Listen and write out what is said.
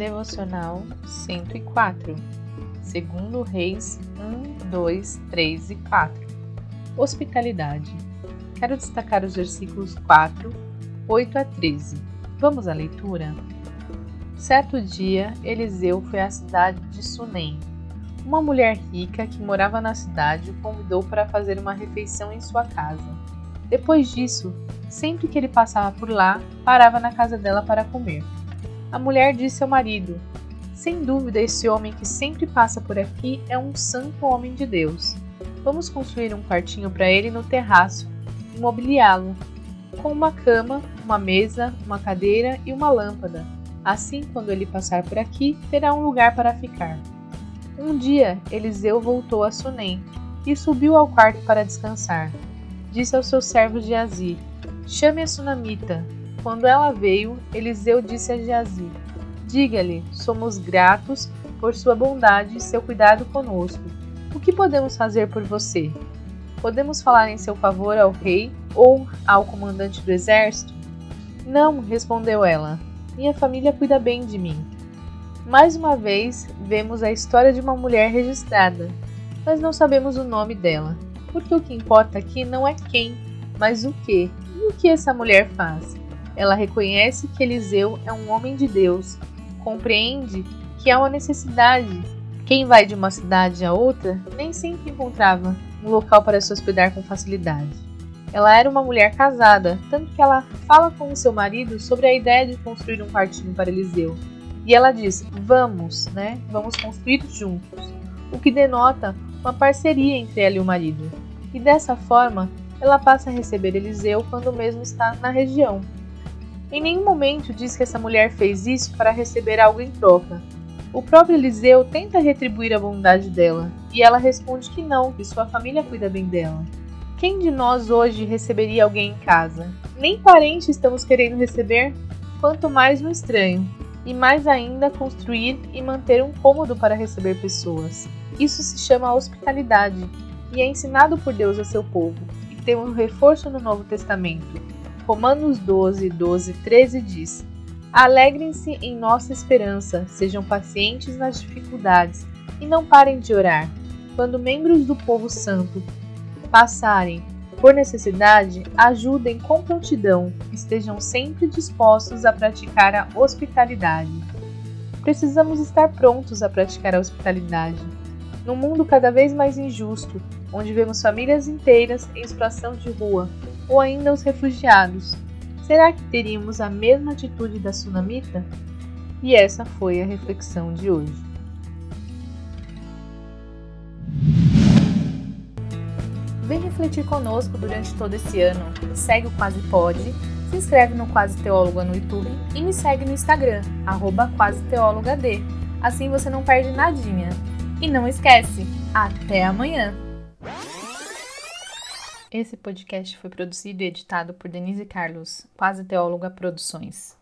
Devocional 104 Segundo Reis 1, 2, 3 e 4 Hospitalidade Quero destacar os versículos 4, 8 a 13. Vamos à leitura? Certo dia, Eliseu foi à cidade de Sunem uma mulher rica que morava na cidade o convidou para fazer uma refeição em sua casa. Depois disso, sempre que ele passava por lá, parava na casa dela para comer. A mulher disse ao marido: Sem dúvida, esse homem que sempre passa por aqui é um santo homem de Deus. Vamos construir um quartinho para ele no terraço e mobiliá-lo, com uma cama, uma mesa, uma cadeira e uma lâmpada. Assim, quando ele passar por aqui, terá um lugar para ficar. Um dia, Eliseu voltou a Sunem e subiu ao quarto para descansar. Disse aos seus servos Geazi: Chame a sunamita. Quando ela veio, Eliseu disse a Geazi: Diga-lhe: Somos gratos por sua bondade e seu cuidado conosco. O que podemos fazer por você? Podemos falar em seu favor ao rei ou ao comandante do exército? Não, respondeu ela. Minha família cuida bem de mim. Mais uma vez, vemos a história de uma mulher registrada, mas não sabemos o nome dela, porque o que importa aqui não é quem, mas o que. E o que essa mulher faz? Ela reconhece que Eliseu é um homem de Deus, compreende que há uma necessidade. Quem vai de uma cidade a outra nem sempre encontrava um local para se hospedar com facilidade. Ela era uma mulher casada, tanto que ela fala com o seu marido sobre a ideia de construir um quartinho para Eliseu. E ela diz: vamos, né? Vamos construir juntos. O que denota uma parceria entre ela e o marido. E dessa forma, ela passa a receber Eliseu quando mesmo está na região. Em nenhum momento diz que essa mulher fez isso para receber algo em troca. O próprio Eliseu tenta retribuir a bondade dela, e ela responde que não, que sua família cuida bem dela. Quem de nós hoje receberia alguém em casa? Nem parente estamos querendo receber, quanto mais no estranho e mais ainda construir e manter um cômodo para receber pessoas. Isso se chama hospitalidade e é ensinado por Deus a seu povo, e tem um reforço no Novo Testamento. Romanos 12, 12, 13 diz: Alegrem-se em nossa esperança, sejam pacientes nas dificuldades e não parem de orar. Quando membros do povo santo passarem por necessidade, ajudem com prontidão, estejam sempre dispostos a praticar a hospitalidade. Precisamos estar prontos a praticar a hospitalidade. Num mundo cada vez mais injusto, onde vemos famílias inteiras em situação de rua, ou ainda os refugiados, será que teríamos a mesma atitude da sunamita? E essa foi a reflexão de hoje. Vem refletir conosco durante todo esse ano. Segue o Quase Pode, se inscreve no Quase Teóloga no YouTube e me segue no Instagram, arroba Quase. Assim você não perde nadinha. E não esquece, até amanhã! Esse podcast foi produzido e editado por Denise Carlos, Quase Teóloga Produções.